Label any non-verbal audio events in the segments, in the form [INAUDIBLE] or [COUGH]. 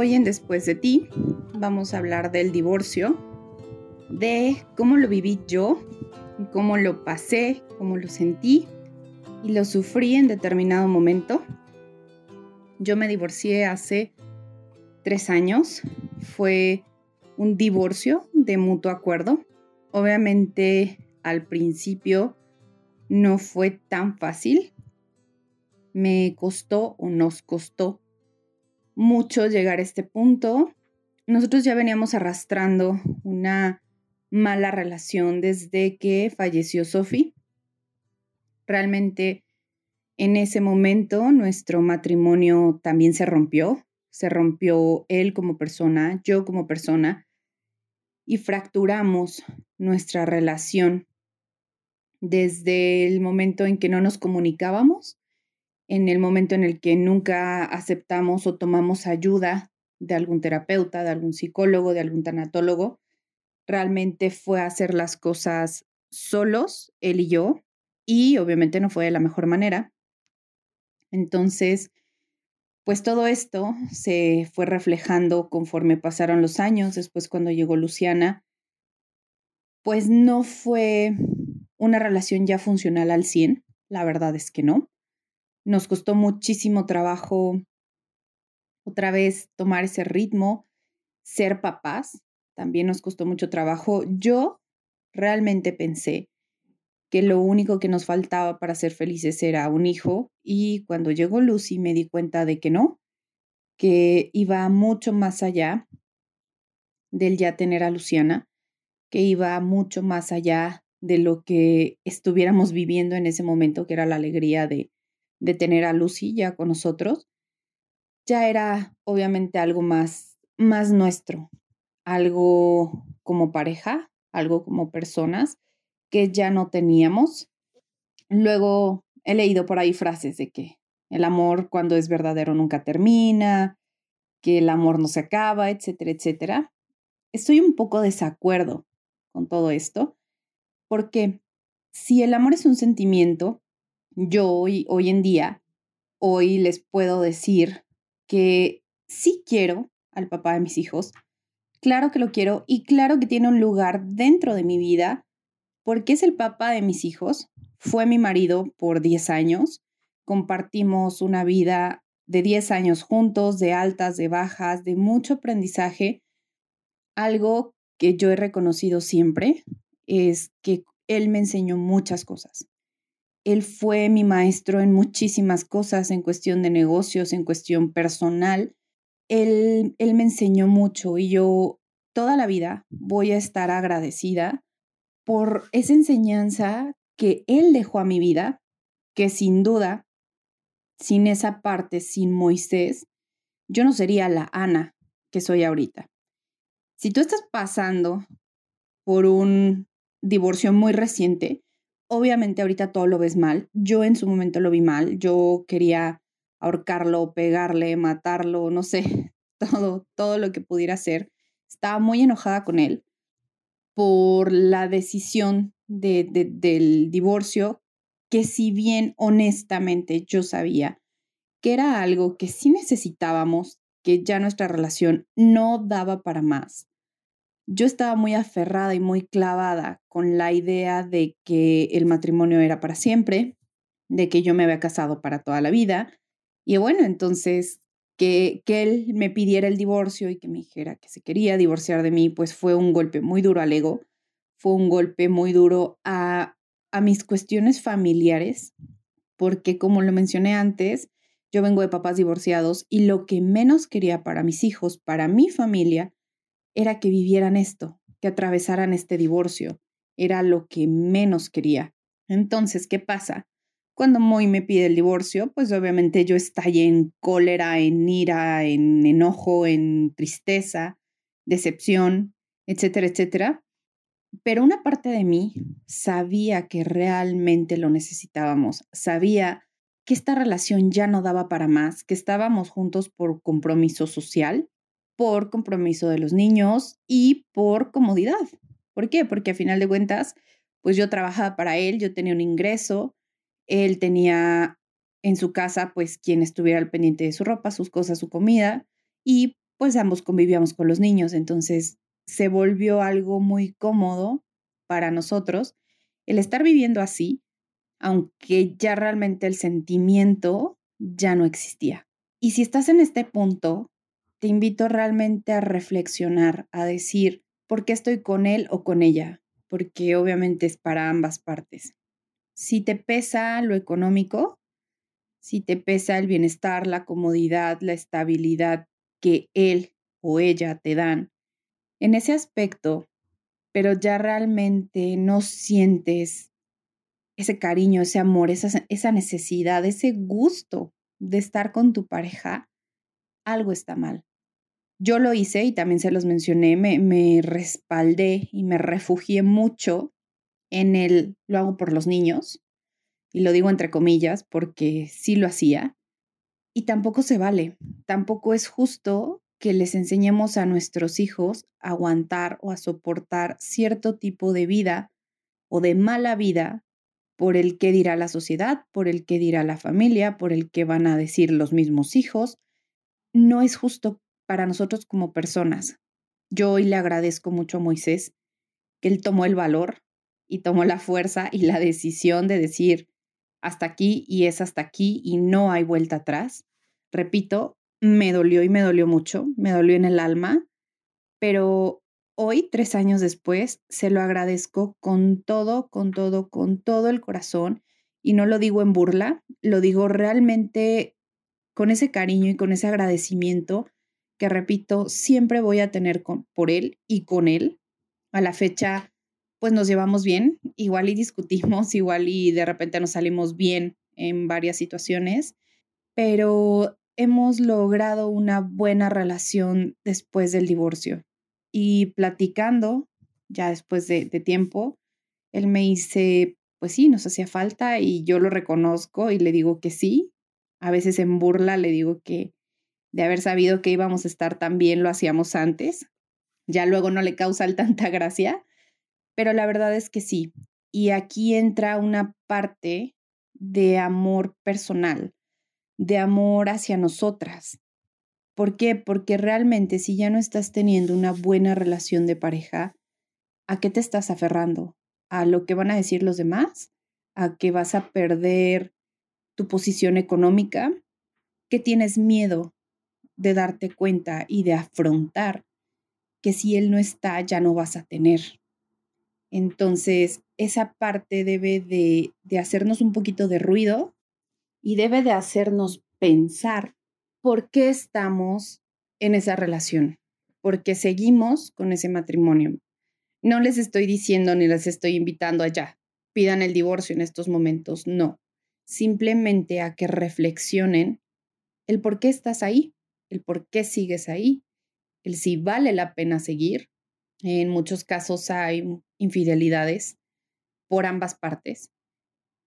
Hoy en Después de ti vamos a hablar del divorcio, de cómo lo viví yo, cómo lo pasé, cómo lo sentí y lo sufrí en determinado momento. Yo me divorcié hace tres años. Fue un divorcio de mutuo acuerdo. Obviamente al principio no fue tan fácil. Me costó o nos costó mucho llegar a este punto. Nosotros ya veníamos arrastrando una mala relación desde que falleció Sophie. Realmente en ese momento nuestro matrimonio también se rompió. Se rompió él como persona, yo como persona, y fracturamos nuestra relación desde el momento en que no nos comunicábamos en el momento en el que nunca aceptamos o tomamos ayuda de algún terapeuta, de algún psicólogo, de algún tanatólogo, realmente fue hacer las cosas solos, él y yo, y obviamente no fue de la mejor manera. Entonces, pues todo esto se fue reflejando conforme pasaron los años, después cuando llegó Luciana, pues no fue una relación ya funcional al 100, la verdad es que no. Nos costó muchísimo trabajo otra vez tomar ese ritmo, ser papás, también nos costó mucho trabajo. Yo realmente pensé que lo único que nos faltaba para ser felices era un hijo y cuando llegó Lucy me di cuenta de que no, que iba mucho más allá del ya tener a Luciana, que iba mucho más allá de lo que estuviéramos viviendo en ese momento, que era la alegría de, de tener a Lucy ya con nosotros, ya era obviamente algo más, más nuestro, algo como pareja, algo como personas que ya no teníamos. Luego he leído por ahí frases de que el amor cuando es verdadero nunca termina, que el amor no se acaba, etcétera, etcétera. Estoy un poco desacuerdo con todo esto, porque si el amor es un sentimiento, yo hoy, hoy en día, hoy les puedo decir que sí quiero al papá de mis hijos, claro que lo quiero y claro que tiene un lugar dentro de mi vida porque es el papá de mis hijos, fue mi marido por 10 años, compartimos una vida de 10 años juntos, de altas, de bajas, de mucho aprendizaje. Algo que yo he reconocido siempre es que él me enseñó muchas cosas. Él fue mi maestro en muchísimas cosas, en cuestión de negocios, en cuestión personal. Él, él me enseñó mucho y yo toda la vida voy a estar agradecida por esa enseñanza que él dejó a mi vida, que sin duda, sin esa parte, sin Moisés, yo no sería la Ana que soy ahorita. Si tú estás pasando por un divorcio muy reciente, Obviamente ahorita todo lo ves mal. Yo en su momento lo vi mal. Yo quería ahorcarlo, pegarle, matarlo, no sé, [LAUGHS] todo, todo lo que pudiera hacer. Estaba muy enojada con él por la decisión de, del divorcio, que si bien honestamente yo sabía que era algo que sí necesitábamos, que ya nuestra relación no daba para más, yo estaba muy aferrada y muy clavada con la idea de que el matrimonio era para siempre, de que yo me había casado para toda la vida. Y bueno, entonces que, que él me pidiera el divorcio y que me dijera que se quería divorciar de mí, pues fue un golpe muy duro al ego, fue un golpe muy duro a, a mis cuestiones familiares, porque como lo mencioné antes, yo vengo de papás divorciados y lo que menos quería para mis hijos, para mi familia, era que vivieran esto, que atravesaran este divorcio. Era lo que menos quería. Entonces, ¿qué pasa? Cuando Moy me pide el divorcio, pues obviamente yo estallé en cólera, en ira, en enojo, en tristeza, decepción, etcétera, etcétera. Pero una parte de mí sabía que realmente lo necesitábamos, sabía que esta relación ya no daba para más, que estábamos juntos por compromiso social por compromiso de los niños y por comodidad. ¿Por qué? Porque a final de cuentas, pues yo trabajaba para él, yo tenía un ingreso, él tenía en su casa, pues quien estuviera al pendiente de su ropa, sus cosas, su comida, y pues ambos convivíamos con los niños, entonces se volvió algo muy cómodo para nosotros el estar viviendo así, aunque ya realmente el sentimiento ya no existía. Y si estás en este punto, te invito realmente a reflexionar, a decir, ¿por qué estoy con él o con ella? Porque obviamente es para ambas partes. Si te pesa lo económico, si te pesa el bienestar, la comodidad, la estabilidad que él o ella te dan, en ese aspecto, pero ya realmente no sientes ese cariño, ese amor, esa, esa necesidad, ese gusto de estar con tu pareja, algo está mal. Yo lo hice y también se los mencioné, me, me respaldé y me refugié mucho en el, lo hago por los niños, y lo digo entre comillas porque sí lo hacía, y tampoco se vale, tampoco es justo que les enseñemos a nuestros hijos a aguantar o a soportar cierto tipo de vida o de mala vida por el que dirá la sociedad, por el que dirá la familia, por el que van a decir los mismos hijos. No es justo para nosotros como personas. Yo hoy le agradezco mucho a Moisés que él tomó el valor y tomó la fuerza y la decisión de decir hasta aquí y es hasta aquí y no hay vuelta atrás. Repito, me dolió y me dolió mucho, me dolió en el alma, pero hoy, tres años después, se lo agradezco con todo, con todo, con todo el corazón y no lo digo en burla, lo digo realmente con ese cariño y con ese agradecimiento que, repito, siempre voy a tener con, por él y con él. A la fecha, pues nos llevamos bien, igual y discutimos, igual y de repente nos salimos bien en varias situaciones, pero hemos logrado una buena relación después del divorcio. Y platicando, ya después de, tiempo, él me dice, pues sí, nos hacía falta y yo lo reconozco y le digo que sí. A veces en burla le digo que de haber sabido que íbamos a estar tan bien lo hacíamos antes. Ya luego no le causa tanta gracia, pero la verdad es que sí. Y aquí entra una parte de amor personal de amor hacia nosotras. ¿Por qué? Porque realmente si ya no estás teniendo una buena relación de pareja, ¿a qué te estás aferrando? ¿A lo que van a decir los demás? ¿A que vas a perder tu posición económica? ¿Que tienes miedo de darte cuenta y de afrontar que si él no está ya no vas a tener? Entonces, esa parte debe de, de hacernos un poquito de ruido y debe de hacernos pensar por qué estamos en esa relación, por qué seguimos con ese matrimonio. No les estoy diciendo ni les estoy invitando allá, pidan el divorcio en estos momentos, no. Simplemente a que reflexionen el por qué estás ahí, el por qué sigues ahí, el si vale la pena seguir. En muchos casos hay infidelidades por ambas partes.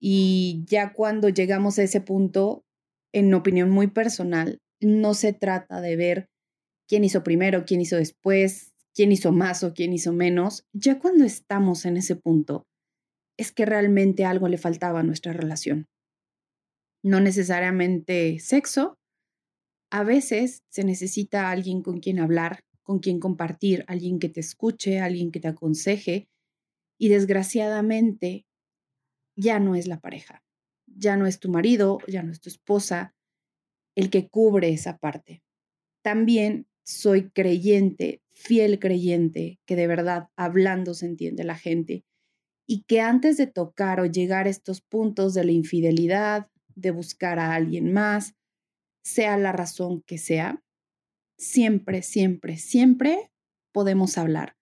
Y ya cuando llegamos a ese punto, en opinión muy personal, no se trata de ver quién hizo primero, quién hizo después, quién hizo más o quién hizo menos. Ya cuando estamos en ese punto, es que realmente algo le faltaba a nuestra relación. No necesariamente sexo. A veces se necesita alguien con quien hablar, con quien compartir, alguien que te escuche, alguien que te aconseje. Y desgraciadamente ya no es la pareja, ya no es tu marido, ya no es tu esposa el que cubre esa parte. También soy creyente, fiel creyente, que de verdad hablando se entiende la gente y que antes de tocar o llegar a estos puntos de la infidelidad, de buscar a alguien más, sea la razón que sea, siempre, siempre, siempre podemos hablar.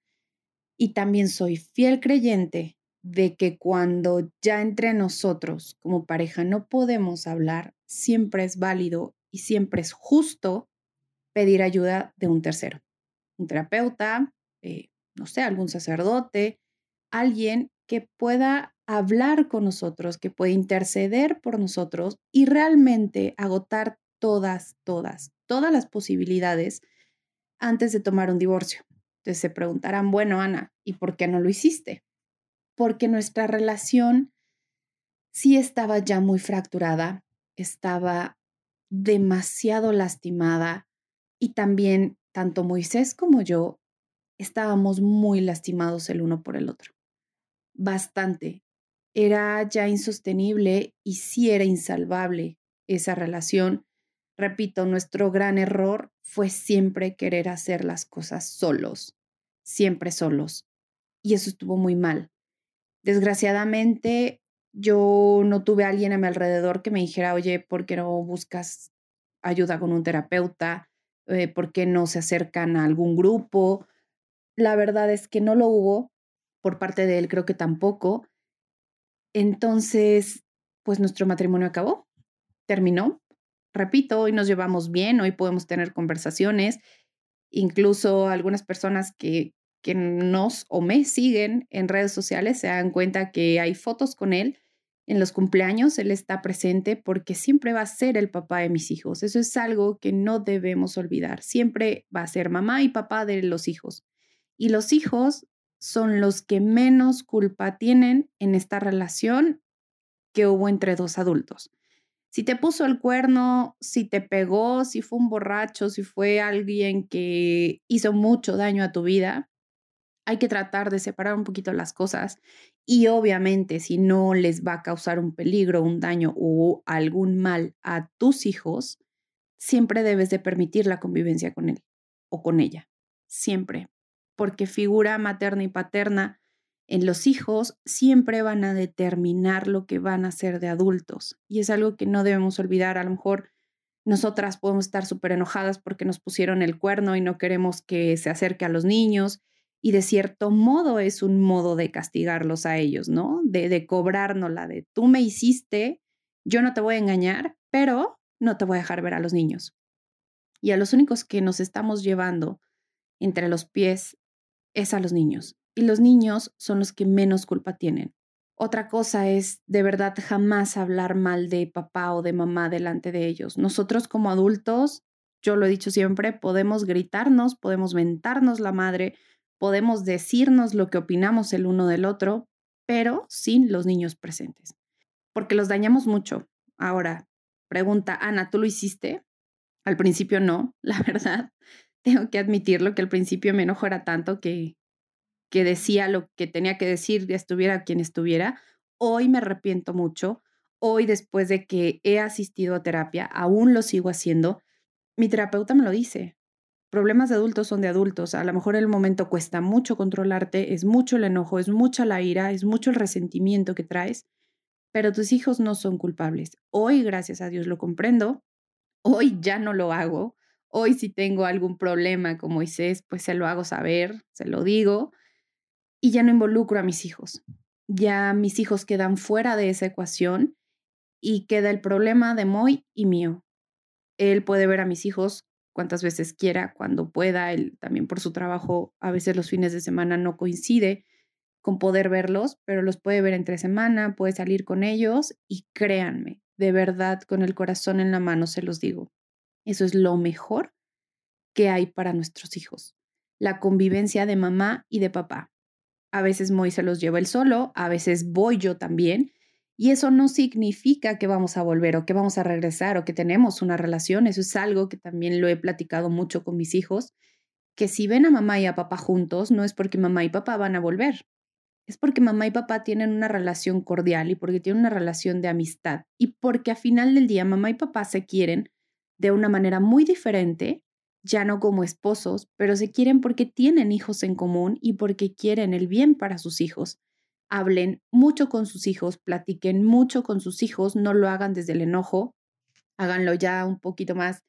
Y también soy fiel creyente de que cuando ya entre nosotros como pareja no podemos hablar, siempre es válido y siempre es justo pedir ayuda de un tercero, un terapeuta, eh, no sé, algún sacerdote, alguien que pueda hablar con nosotros, que pueda interceder por nosotros y realmente agotar todas, todas, todas las posibilidades antes de tomar un divorcio. Entonces se preguntarán, bueno, Ana, ¿y por qué no lo hiciste? porque nuestra relación sí estaba ya muy fracturada, estaba demasiado lastimada y también tanto Moisés como yo estábamos muy lastimados el uno por el otro. Bastante. Era ya insostenible y sí era insalvable esa relación. Repito, nuestro gran error fue siempre querer hacer las cosas solos, siempre solos. Y eso estuvo muy mal. Desgraciadamente, yo no tuve a alguien a mi alrededor que me dijera, oye, ¿por qué no buscas ayuda con un terapeuta? Eh, ¿Por qué no se acercan a algún grupo? La verdad es que no lo hubo. Por parte de él creo que tampoco. Entonces, pues nuestro matrimonio acabó, terminó. Repito, hoy nos llevamos bien, hoy podemos tener conversaciones. Incluso algunas personas que, que nos o me siguen en redes sociales se dan cuenta que hay fotos con él en los cumpleaños, él está presente porque siempre va a ser el papá de mis hijos. Eso es algo que no debemos olvidar. Siempre va a ser mamá y papá de los hijos. Y los hijos son los que menos culpa tienen en esta relación que hubo entre dos adultos. Si te puso el cuerno, si te pegó, si fue un borracho, si fue alguien que hizo mucho daño a tu vida, hay que tratar de separar un poquito las cosas y obviamente si no les va a causar un peligro, un daño o algún mal a tus hijos, siempre debes de permitir la convivencia con él o con ella, siempre, porque figura materna y paterna en los hijos siempre van a determinar lo que van a ser de adultos y es algo que no debemos olvidar, a lo mejor nosotras podemos estar súper enojadas porque nos pusieron el cuerno y no queremos que se acerque a los niños y de cierto modo es un modo de castigarlos a ellos, ¿no? De, de la de tú me hiciste, yo no te voy a engañar, pero no te voy a dejar ver a los niños. Y a los únicos que nos estamos llevando entre los pies es a los niños. Y los niños son los que menos culpa tienen. Otra cosa es de verdad jamás hablar mal de papá o de mamá delante de ellos. Nosotros como adultos, yo lo he dicho siempre, podemos gritarnos, podemos mentarnos la madre, podemos decirnos lo que opinamos el uno del otro, pero sin los niños presentes, porque los dañamos mucho. Ahora, pregunta, Ana, ¿tú lo hiciste? Al principio no, [LAUGHS] la verdad. Tengo que admitirlo que al principio me enojó era tanto que, que decía lo que tenía que decir, estuviera quien estuviera. Hoy me arrepiento mucho. Hoy, después de que he asistido a terapia, aún lo sigo haciendo. Mi terapeuta me lo dice problemas de adultos son de adultos. A lo mejor en el momento cuesta mucho controlarte, es mucho el enojo, es mucha la ira, es mucho el resentimiento que traes, pero tus hijos no son culpables. Hoy, gracias a Dios, lo comprendo. Hoy ya no lo hago. Hoy si tengo algún problema con Moisés, pues se lo hago saber, se lo digo y ya no involucro a mis hijos. Ya mis hijos quedan fuera de esa ecuación y queda el problema de Moy y mío. Él puede ver a mis hijos cuantas veces quiera, cuando pueda. Él también por su trabajo, a veces los fines de semana no coincide con poder verlos, pero los puede ver entre semana, puede salir con ellos y créanme, de verdad, con el corazón en la mano se los digo. Eso es lo mejor que hay para nuestros hijos, la convivencia de mamá y de papá. A veces Moy se los lleva él solo, a veces voy yo también, y eso no significa que vamos a volver o que vamos a regresar o que tenemos una relación. Eso es algo que también lo he platicado mucho con mis hijos, que si ven a mamá y a papá juntos, no es porque mamá y papá van a volver. Es porque mamá y papá tienen una relación cordial y porque tienen una relación de amistad y porque a final del día mamá y papá se quieren de una manera muy diferente, ya no como esposos, pero se quieren porque tienen hijos en común y porque quieren el bien para sus hijos. Hablen mucho con sus hijos, platiquen mucho con sus hijos, no lo hagan desde el enojo, háganlo ya un poquito más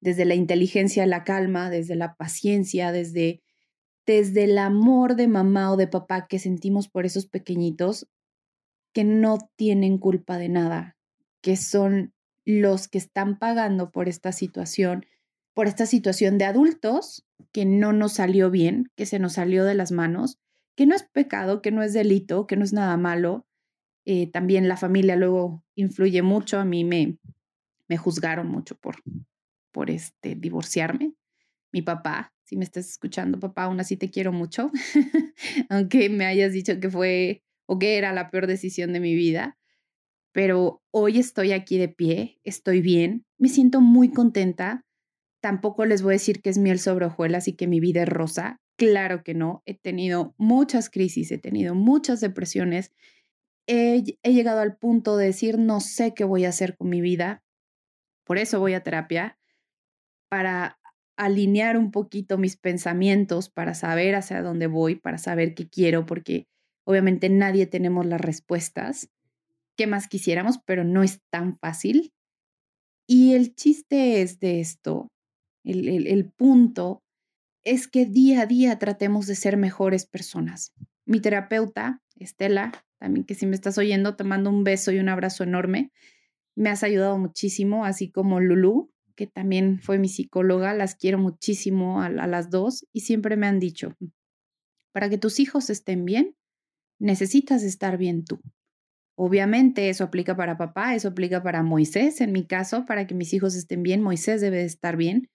desde la inteligencia, la calma, desde la paciencia, desde, desde el amor de mamá o de papá que sentimos por esos pequeñitos que no tienen culpa de nada, que son los que están pagando por esta situación, por esta situación de adultos que no nos salió bien, que se nos salió de las manos que no es pecado, que no es delito, que no es nada malo. Eh, también la familia luego influye mucho. A mí me, me juzgaron mucho por, por este, divorciarme. Mi papá, si me estás escuchando, papá, aún así te quiero mucho, [LAUGHS] aunque me hayas dicho que fue o que era la peor decisión de mi vida. Pero hoy estoy aquí de pie, estoy bien, me siento muy contenta. Tampoco les voy a decir que es miel sobre hojuelas y que mi vida es rosa. Claro que no. He tenido muchas crisis, he tenido muchas depresiones. He, llegado al punto de decir, no sé qué voy a hacer con mi vida. Por eso voy a terapia, para alinear un poquito mis pensamientos, para saber hacia dónde voy, para saber qué quiero, porque obviamente nadie tenemos las respuestas. ¿Qué más quisiéramos? Pero no es tan fácil. Y el chiste es de esto, el, punto es que día a día tratemos de ser mejores personas. Mi terapeuta, Estela, también que si me estás oyendo, te mando un beso y un abrazo enorme. Me has ayudado muchísimo, así como Lulu, que también fue mi psicóloga, las quiero muchísimo a, a las dos y siempre me han dicho, para que tus hijos estén bien, necesitas estar bien tú. Obviamente eso aplica para papá, eso aplica para Moisés, en mi caso, para que mis hijos estén bien, Moisés debe de estar bien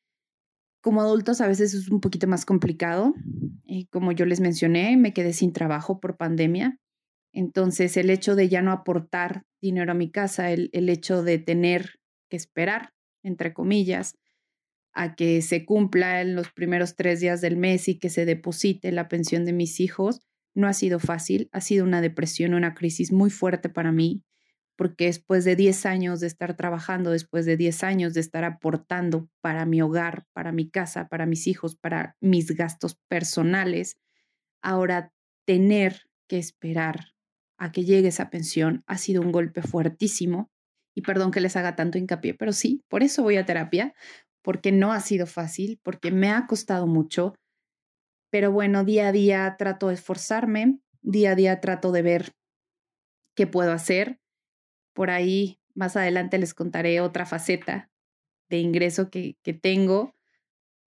como adultos a veces es un poquito más complicado. Y como yo les mencioné, me quedé sin trabajo por pandemia. Entonces, el hecho de ya no aportar dinero a mi casa, el, el hecho de tener que esperar, entre comillas, a que se cumpla en los primeros tres días del mes y que se deposite la pensión de mis hijos, no ha sido fácil. Ha sido una depresión, una crisis muy fuerte para mí porque después de 10 años de estar trabajando, después de 10 años de estar aportando para mi hogar, para mi casa, para mis hijos, para mis gastos personales, ahora tener que esperar a que llegue esa pensión ha sido un golpe fuertísimo. Y perdón que les haga tanto hincapié, pero sí, por eso voy a terapia, porque no ha sido fácil, porque me ha costado mucho. Pero bueno, día a día trato de esforzarme, día a día trato de ver qué puedo hacer por ahí más adelante les contaré otra faceta de ingreso que, tengo,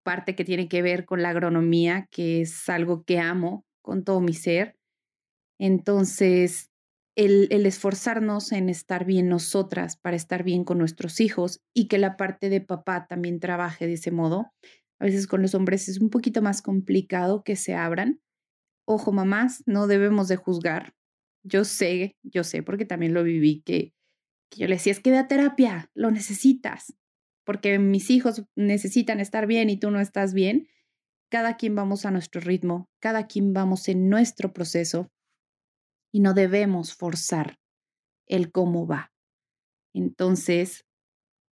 parte que tiene que ver con la agronomía, que es algo que amo con todo mi ser. Entonces, el, el, esforzarnos en estar bien nosotras para estar bien con nuestros hijos y que la parte de papá también trabaje de ese modo. A veces con los hombres es un poquito más complicado que se abran. Ojo, mamás, no debemos de juzgar. Yo sé, yo sé, porque también lo viví, que yo le decía, es que ve terapia, lo necesitas, porque mis hijos necesitan estar bien y tú no estás bien. Cada quien vamos a nuestro ritmo, cada quien vamos en nuestro proceso y no debemos forzar el cómo va. Entonces,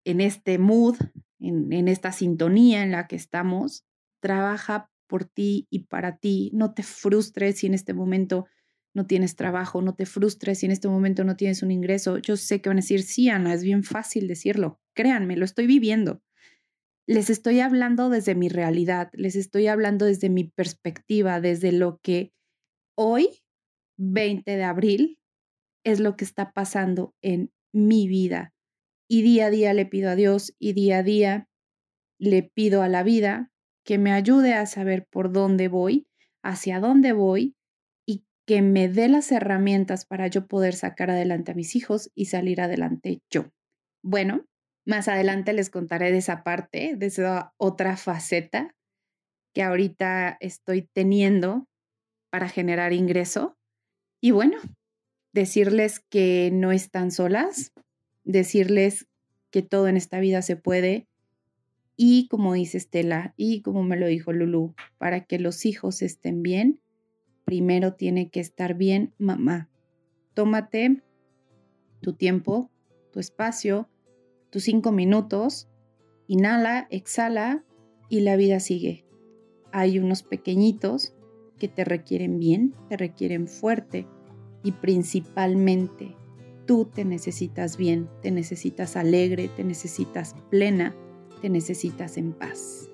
en este mood, en esta sintonía en la que estamos, trabaja por ti y para ti. No te frustres si en este momento no tienes trabajo, no te frustres si en este momento no tienes un ingreso. Yo sé que van a decir, sí, Ana, es bien fácil decirlo. Créanme, lo estoy viviendo. Les estoy hablando desde mi realidad, les estoy hablando desde mi perspectiva, desde lo que hoy, 20 de abril, es lo que está pasando en mi vida. Y día a día le pido a Dios y día a día le pido a la vida que me ayude a saber por dónde voy, hacia dónde voy que me dé las herramientas para yo poder sacar adelante a mis hijos y salir adelante yo. Bueno, más adelante les contaré de esa parte, de esa otra faceta que ahorita estoy teniendo para generar ingreso. Y bueno, decirles que no están solas, decirles que todo en esta vida se puede y como dice Estela y como me lo dijo Lulu, para que los hijos estén bien, primero tiene que estar bien mamá. Tómate tu tiempo, tu espacio, tus cinco minutos, inhala, exhala y la vida sigue. Hay unos pequeñitos que te requieren bien, te requieren fuerte y principalmente tú te necesitas bien, te necesitas alegre, te necesitas plena, te necesitas en paz.